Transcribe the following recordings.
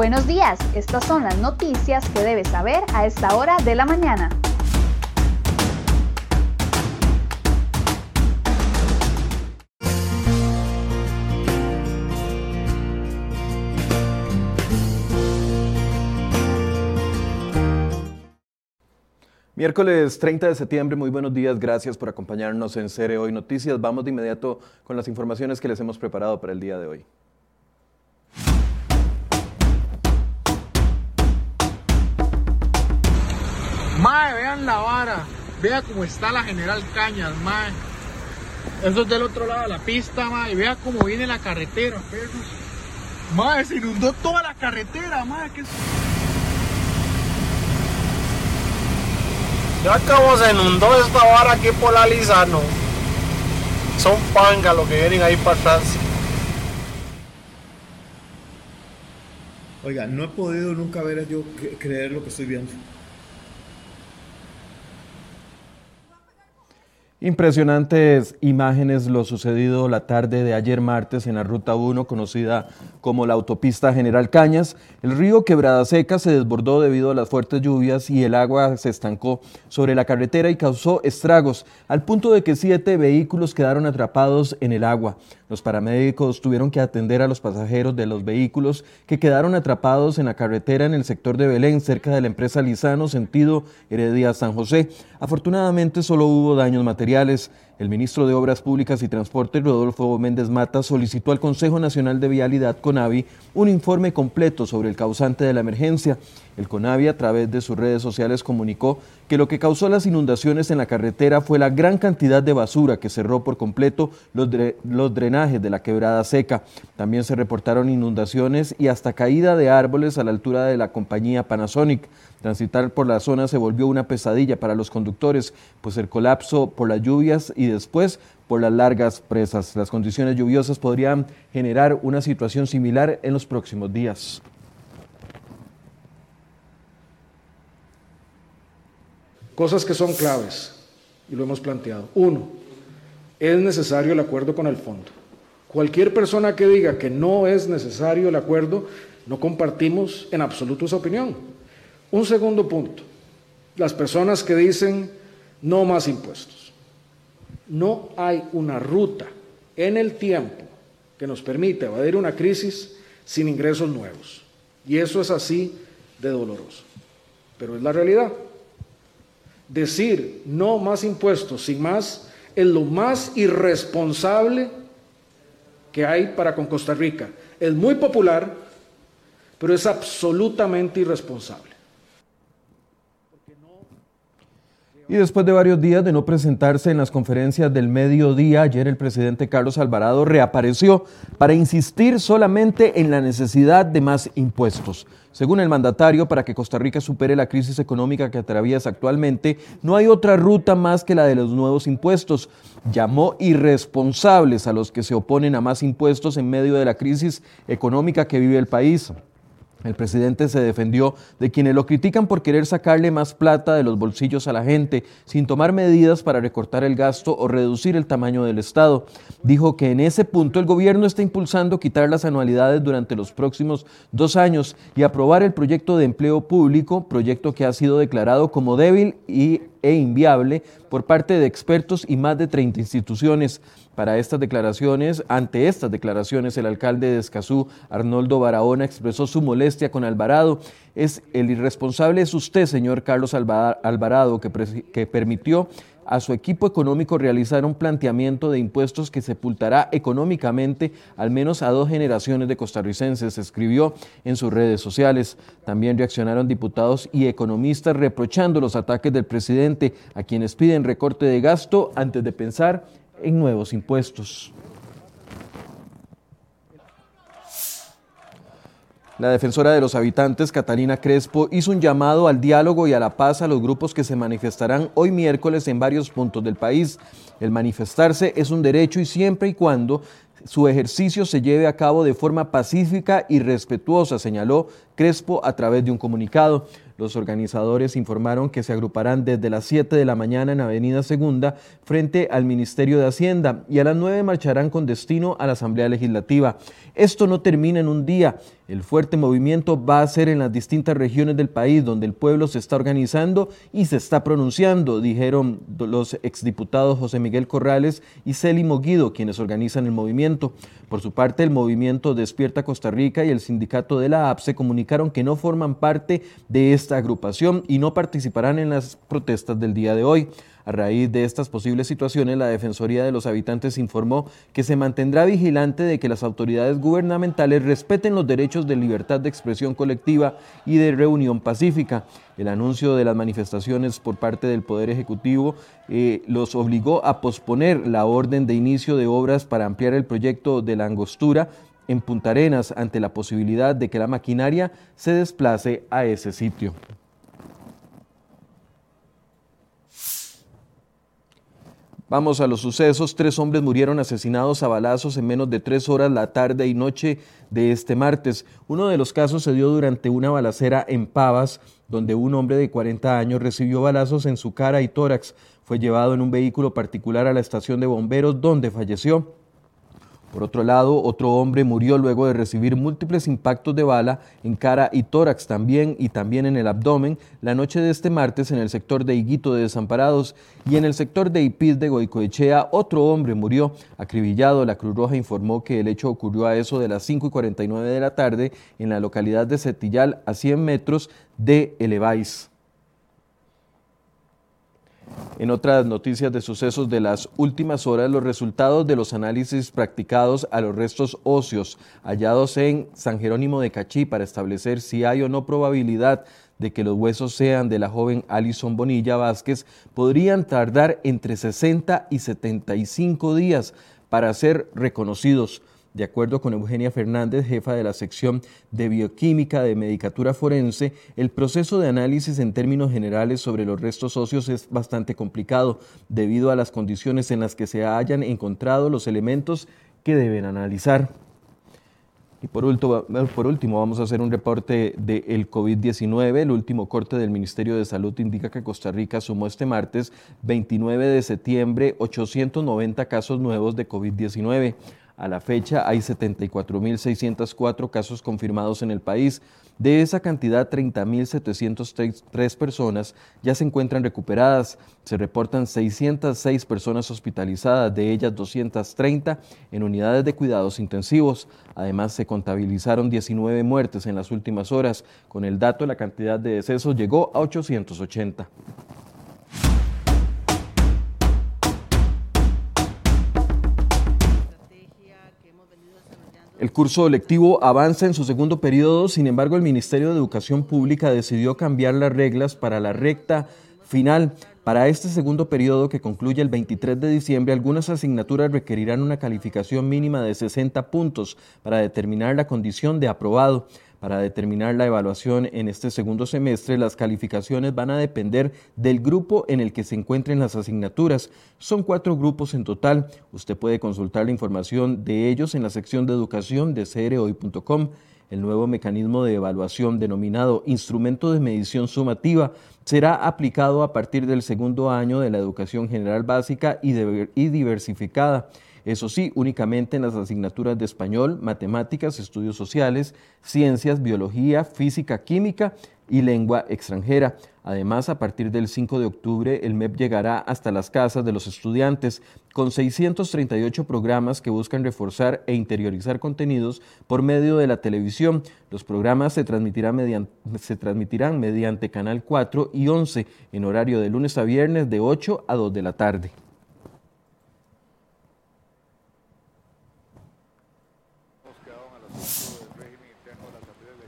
Buenos días, estas son las noticias que debes saber a esta hora de la mañana. Miércoles 30 de septiembre, muy buenos días, gracias por acompañarnos en Cere Hoy Noticias. Vamos de inmediato con las informaciones que les hemos preparado para el día de hoy. Mae, vean la vara, vea cómo está la General Cañas, mae. Eso es del otro lado de la pista, mae, y vea cómo viene la carretera, perros. Mae, se inundó toda la carretera, mae. ¿qué es? Ya cómo se inundó esta vara aquí por la Lizano. Son pangas los que vienen ahí para atrás. Oiga, no he podido nunca ver yo creer lo que estoy viendo. Impresionantes imágenes lo sucedido la tarde de ayer martes en la Ruta 1, conocida como la autopista General Cañas. El río Quebrada Seca se desbordó debido a las fuertes lluvias y el agua se estancó sobre la carretera y causó estragos, al punto de que siete vehículos quedaron atrapados en el agua. Los paramédicos tuvieron que atender a los pasajeros de los vehículos que quedaron atrapados en la carretera en el sector de Belén, cerca de la empresa Lizano, sentido Heredia San José. Afortunadamente solo hubo daños materiales. El ministro de Obras Públicas y Transporte, Rodolfo Méndez Mata, solicitó al Consejo Nacional de Vialidad, CONAVI, un informe completo sobre el causante de la emergencia. El CONAVI, a través de sus redes sociales, comunicó que lo que causó las inundaciones en la carretera fue la gran cantidad de basura que cerró por completo los, los drenajes de la quebrada seca. También se reportaron inundaciones y hasta caída de árboles a la altura de la compañía Panasonic. Transitar por la zona se volvió una pesadilla para los conductores, pues el colapso por las lluvias y después por las largas presas. Las condiciones lluviosas podrían generar una situación similar en los próximos días. Cosas que son claves, y lo hemos planteado. Uno, es necesario el acuerdo con el fondo. Cualquier persona que diga que no es necesario el acuerdo, no compartimos en absoluto esa opinión. Un segundo punto, las personas que dicen no más impuestos. No hay una ruta en el tiempo que nos permita evadir una crisis sin ingresos nuevos. Y eso es así de doloroso. Pero es la realidad. Decir no más impuestos sin más es lo más irresponsable que hay para con Costa Rica. Es muy popular, pero es absolutamente irresponsable. Y después de varios días de no presentarse en las conferencias del mediodía, ayer el presidente Carlos Alvarado reapareció para insistir solamente en la necesidad de más impuestos. Según el mandatario, para que Costa Rica supere la crisis económica que atraviesa actualmente, no hay otra ruta más que la de los nuevos impuestos. Llamó irresponsables a los que se oponen a más impuestos en medio de la crisis económica que vive el país. El presidente se defendió de quienes lo critican por querer sacarle más plata de los bolsillos a la gente sin tomar medidas para recortar el gasto o reducir el tamaño del Estado. Dijo que en ese punto el gobierno está impulsando quitar las anualidades durante los próximos dos años y aprobar el proyecto de empleo público, proyecto que ha sido declarado como débil y, e inviable por parte de expertos y más de 30 instituciones. Para estas declaraciones, ante estas declaraciones, el alcalde de Escazú, Arnoldo Barahona, expresó su molestia con Alvarado. Es el irresponsable es usted, señor Carlos Alvarado, que, que permitió a su equipo económico realizar un planteamiento de impuestos que sepultará económicamente al menos a dos generaciones de costarricenses, escribió en sus redes sociales. También reaccionaron diputados y economistas reprochando los ataques del presidente a quienes piden recorte de gasto antes de pensar en nuevos impuestos. La defensora de los habitantes, Catalina Crespo, hizo un llamado al diálogo y a la paz a los grupos que se manifestarán hoy miércoles en varios puntos del país. El manifestarse es un derecho y siempre y cuando su ejercicio se lleve a cabo de forma pacífica y respetuosa, señaló Crespo a través de un comunicado. Los organizadores informaron que se agruparán desde las 7 de la mañana en Avenida Segunda frente al Ministerio de Hacienda y a las 9 marcharán con destino a la Asamblea Legislativa. Esto no termina en un día. El fuerte movimiento va a ser en las distintas regiones del país donde el pueblo se está organizando y se está pronunciando, dijeron los exdiputados José Miguel Corrales y Celi Moguido, quienes organizan el movimiento. Por su parte, el movimiento Despierta Costa Rica y el sindicato de la APSE comunicaron que no forman parte de esta agrupación y no participarán en las protestas del día de hoy. A raíz de estas posibles situaciones, la Defensoría de los Habitantes informó que se mantendrá vigilante de que las autoridades gubernamentales respeten los derechos de libertad de expresión colectiva y de reunión pacífica. El anuncio de las manifestaciones por parte del Poder Ejecutivo eh, los obligó a posponer la orden de inicio de obras para ampliar el proyecto de la angostura en Punta Arenas ante la posibilidad de que la maquinaria se desplace a ese sitio. Vamos a los sucesos. Tres hombres murieron asesinados a balazos en menos de tres horas la tarde y noche de este martes. Uno de los casos se dio durante una balacera en Pavas, donde un hombre de 40 años recibió balazos en su cara y tórax. Fue llevado en un vehículo particular a la estación de bomberos, donde falleció. Por otro lado, otro hombre murió luego de recibir múltiples impactos de bala en cara y tórax también y también en el abdomen la noche de este martes en el sector de Higuito de Desamparados y en el sector de Ipiz de Goicoechea otro hombre murió acribillado. La Cruz Roja informó que el hecho ocurrió a eso de las 5 y 49 de la tarde en la localidad de Cetillal a 100 metros de Elevais. En otras noticias de sucesos de las últimas horas, los resultados de los análisis practicados a los restos óseos hallados en San Jerónimo de Cachí para establecer si hay o no probabilidad de que los huesos sean de la joven Alison Bonilla Vázquez podrían tardar entre 60 y 75 días para ser reconocidos. De acuerdo con Eugenia Fernández, jefa de la sección de bioquímica de medicatura forense, el proceso de análisis en términos generales sobre los restos óseos es bastante complicado debido a las condiciones en las que se hayan encontrado los elementos que deben analizar. Y por último, por último, vamos a hacer un reporte del COVID-19. El último corte del Ministerio de Salud indica que Costa Rica sumó este martes 29 de septiembre 890 casos nuevos de COVID-19. A la fecha hay 74.604 casos confirmados en el país. De esa cantidad, 30.703 personas ya se encuentran recuperadas. Se reportan 606 personas hospitalizadas, de ellas 230 en unidades de cuidados intensivos. Además, se contabilizaron 19 muertes en las últimas horas. Con el dato, la cantidad de decesos llegó a 880. El curso lectivo avanza en su segundo periodo, sin embargo el Ministerio de Educación Pública decidió cambiar las reglas para la recta final. Para este segundo periodo que concluye el 23 de diciembre, algunas asignaturas requerirán una calificación mínima de 60 puntos para determinar la condición de aprobado. Para determinar la evaluación en este segundo semestre, las calificaciones van a depender del grupo en el que se encuentren las asignaturas. Son cuatro grupos en total. Usted puede consultar la información de ellos en la sección de educación de crhoy.com. El nuevo mecanismo de evaluación denominado instrumento de medición sumativa será aplicado a partir del segundo año de la educación general básica y, diversificada. Eso sí, únicamente en las asignaturas de español, matemáticas, estudios sociales, ciencias, biología, física, química y lengua extranjera. Además, a partir del 5 de octubre, el MEP llegará hasta las casas de los estudiantes con 638 programas que buscan reforzar e interiorizar contenidos por medio de la televisión. Los programas se transmitirán mediante, Canal 4 y 11 en horario de lunes a viernes de 8 a 2 de la tarde.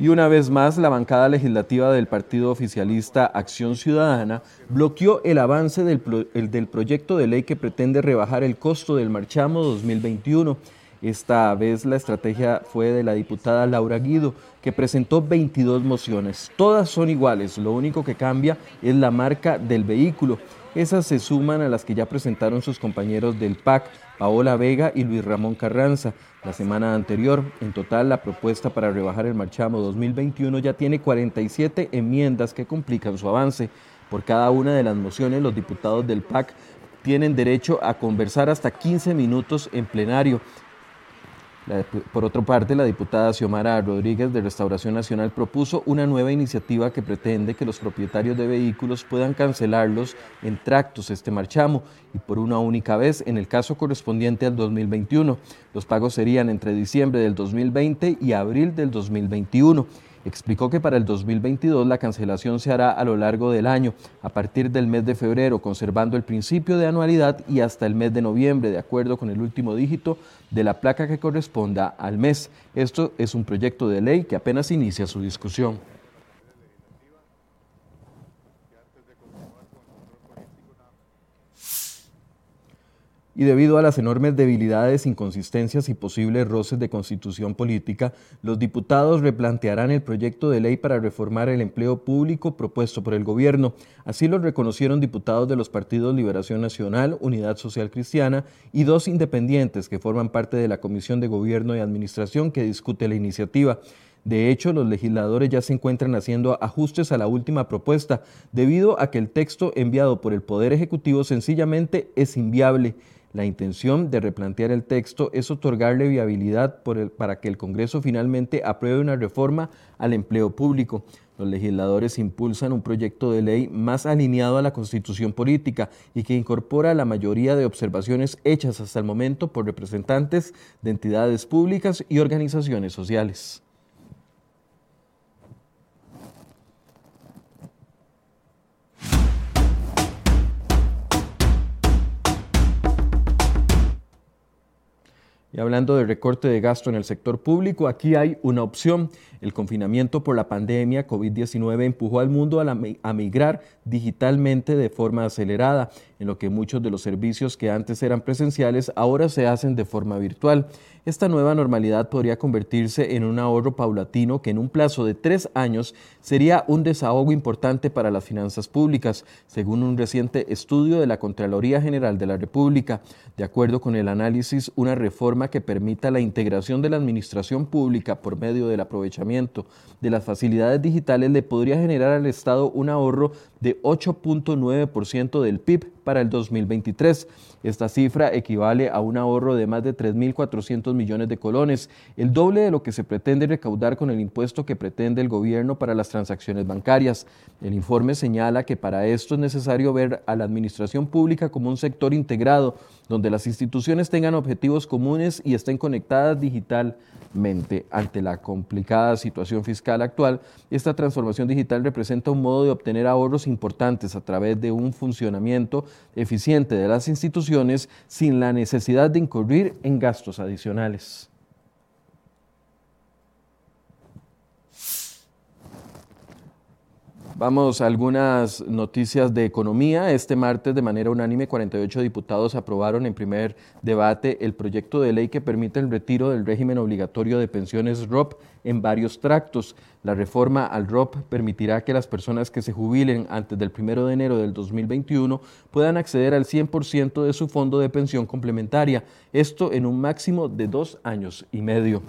Y una vez más, la bancada legislativa del partido oficialista Acción Ciudadana bloqueó el avance del, del, proyecto de ley que pretende rebajar el costo del marchamo 2021. Esta vez la estrategia fue de la diputada Laura Guido, que presentó 22 mociones. Todas son iguales, lo único que cambia es la marca del vehículo. Esas se suman a las que ya presentaron sus compañeros del PAC, Paola Vega y Luis Ramón Carranza. La semana anterior, en total, la propuesta para rebajar el marchamo 2021 ya tiene 47 enmiendas que complican su avance. Por cada una de las mociones, los diputados del PAC tienen derecho a conversar hasta 15 minutos en plenario. Por otra parte, la diputada Xiomara Rodríguez de Restauración Nacional propuso una nueva iniciativa que pretende que los propietarios de vehículos puedan cancelarlos en tractos este marchamo y por una única vez en el caso correspondiente al 2021. Los pagos serían entre diciembre del 2020 y abril del 2021 explicó que para el 2022 la cancelación se hará a lo largo del año, a partir del mes de febrero, conservando el principio de anualidad y hasta el mes de noviembre, de acuerdo con el último dígito de la placa que corresponda al mes. Esto es un proyecto de ley que apenas inicia su discusión. Y debido a las enormes debilidades, inconsistencias y posibles roces de constitución política, los diputados replantearán el proyecto de ley para reformar el empleo público propuesto por el gobierno. Así lo reconocieron diputados de los partidos Liberación Nacional, Unidad Social Cristiana y dos independientes que forman parte de la Comisión de Gobierno y Administración que discute la iniciativa. De hecho, los legisladores ya se encuentran haciendo ajustes a la última propuesta, debido a que el texto enviado por el Poder Ejecutivo sencillamente es inviable. La intención de replantear el texto es otorgarle viabilidad para que el Congreso finalmente apruebe una reforma al empleo público. Los legisladores impulsan un proyecto de ley más alineado a la constitución política y que incorpora la mayoría de observaciones hechas hasta el momento por representantes de entidades públicas y organizaciones sociales. Y hablando de recorte de gasto en el sector público, aquí hay una opción. El confinamiento por la pandemia COVID-19 empujó al mundo a, migrar digitalmente de forma acelerada, en lo que muchos de los servicios que antes eran presenciales ahora se hacen de forma virtual. Esta nueva normalidad podría convertirse en un ahorro paulatino que en un plazo de tres años sería un desahogo importante para las finanzas públicas, según un reciente estudio de la Contraloría General de la República. De acuerdo con el análisis, una reforma que permita la integración de la administración pública por medio del aprovechamiento de las facilidades digitales le podría generar al Estado un ahorro de 8.9% del PIB para el 2023. Esta cifra equivale a un ahorro de más de 3.400 millones de colones, el doble de lo que se pretende recaudar con el impuesto que pretende el gobierno para las transacciones bancarias. El informe señala que para esto es necesario ver a la administración pública como un sector integrado, donde las instituciones tengan objetivos comunes y estén conectadas digitalmente. Ante la complicada situación fiscal actual, esta transformación digital representa un modo de obtener ahorros importantes a través de un funcionamiento eficiente de las instituciones sin la necesidad de incurrir en gastos adicionales. Vamos a algunas noticias de economía. Este martes, de manera unánime, 48 diputados aprobaron en primer debate el proyecto de ley que permite el retiro del régimen obligatorio de pensiones ROP en varios tractos. La reforma al ROP permitirá que las personas que se jubilen antes del 1 de enero del 2021 puedan acceder al 100% de su fondo de pensión complementaria, esto en un máximo de dos años y medio.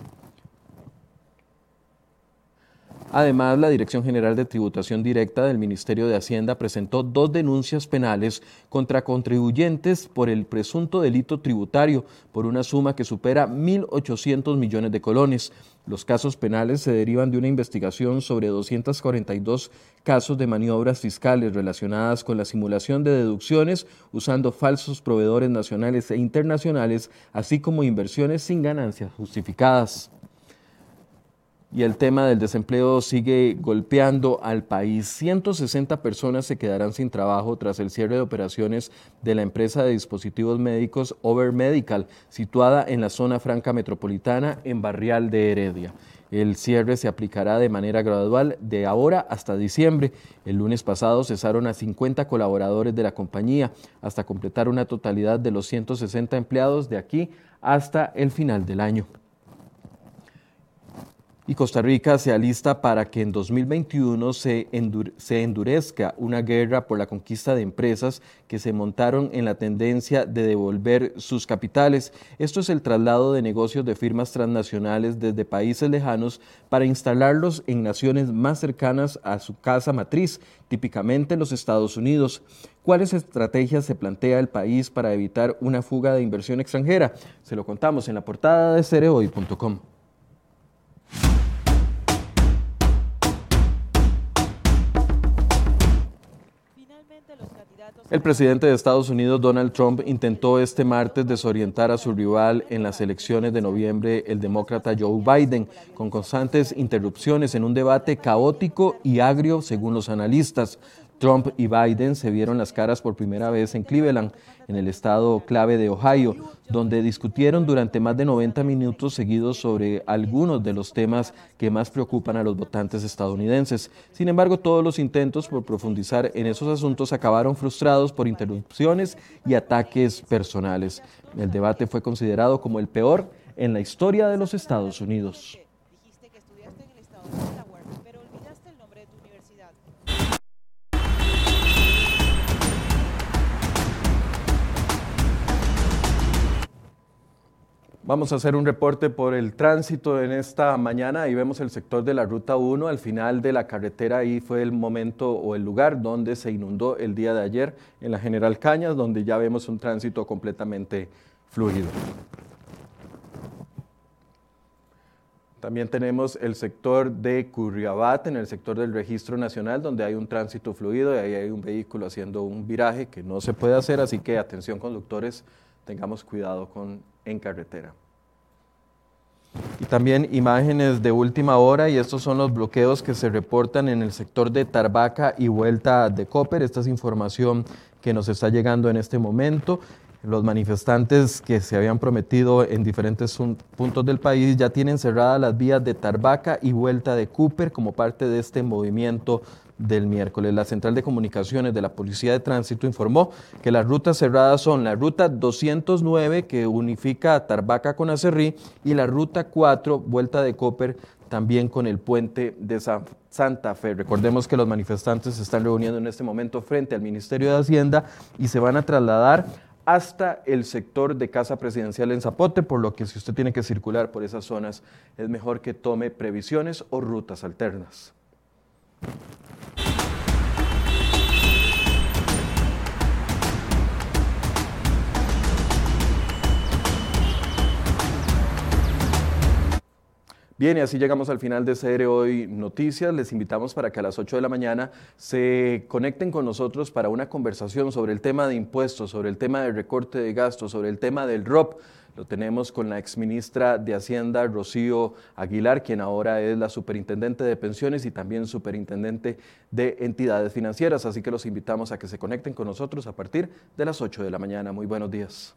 Además, la Dirección General de Tributación Directa del Ministerio de Hacienda presentó dos denuncias penales contra contribuyentes por el presunto delito tributario por una suma que supera 1.800 millones de colones. Los casos penales se derivan de una investigación sobre 242 casos de maniobras fiscales relacionadas con la simulación de deducciones usando falsos proveedores nacionales e internacionales, así como inversiones sin ganancias justificadas y el tema del desempleo sigue golpeando al país. 160 personas se quedarán sin trabajo tras el cierre de operaciones de la empresa de dispositivos médicos Over Medical, situada en la zona franca metropolitana en Barrial de Heredia. El cierre se aplicará de manera gradual de ahora hasta diciembre. El lunes pasado cesaron a 50 colaboradores de la compañía hasta completar una totalidad de los 160 empleados de aquí hasta el final del año. Y Costa Rica se alista para que en 2021 se, se, endurezca una guerra por la conquista de empresas que se montaron en la tendencia de devolver sus capitales. Esto es el traslado de negocios de firmas transnacionales desde países lejanos para instalarlos en naciones más cercanas a su casa matriz, típicamente los Estados Unidos. ¿Cuáles estrategias se plantea el país para evitar una fuga de inversión extranjera? Se lo contamos en la portada de cereoy.com. El presidente de Estados Unidos, Donald Trump, intentó este martes desorientar a su rival en las elecciones de noviembre, el demócrata Joe Biden, con constantes interrupciones en un debate caótico y agrio según los analistas. Trump y Biden se vieron las caras por primera vez en Cleveland, en el estado clave de Ohio, donde discutieron durante más de 90 minutos seguidos sobre algunos de los temas que más preocupan a los votantes estadounidenses. Sin embargo, todos los intentos por profundizar en esos asuntos acabaron frustrados por interrupciones y ataques personales. El debate fue considerado como el peor en la historia de los Estados Unidos. Vamos a hacer un reporte por el tránsito en esta mañana. Ahí vemos el sector de la Ruta 1. Al final de la carretera, ahí fue el momento o el lugar donde se inundó el día de ayer en la General Cañas, donde ya vemos un tránsito completamente fluido. También tenemos el sector de Curriabat, en el sector del registro nacional, donde hay un tránsito fluido y ahí hay un vehículo haciendo un viraje que no se puede hacer, así que atención conductores, tengamos cuidado con en carretera. Y también imágenes de última hora y estos son los bloqueos que se reportan en el sector de Tarbaca y Vuelta de Copper. Esta es información que nos está llegando en este momento. Los manifestantes que se habían prometido en diferentes puntos del país ya tienen cerradas las vías de Tarbaca y Vuelta de Cooper como parte de este movimiento del miércoles. La Central de Comunicaciones de la Policía de Tránsito informó que las rutas cerradas son la ruta 209 que unifica a Tarbaca con Acerrí y la ruta 4 Vuelta de Copper también con el puente de Santa Fe. Recordemos que los manifestantes se están reuniendo en este momento frente al Ministerio de Hacienda y se van a trasladar hasta el sector de Casa Presidencial en Zapote, por lo que si usted tiene que circular por esas zonas es mejor que tome previsiones o rutas alternas. Bien, y así llegamos al final de CR Hoy Noticias. Les invitamos para que a las 8 de la mañana se conecten con nosotros para una conversación sobre el tema de impuestos, sobre el tema del recorte de gastos, sobre el tema del ROP. Lo tenemos con la exministra de Hacienda, Rocío Aguilar, quien ahora es la superintendente de pensiones y también superintendente de entidades financieras. Así que los invitamos a que se conecten con nosotros a partir de las 8 de la mañana. Muy buenos días.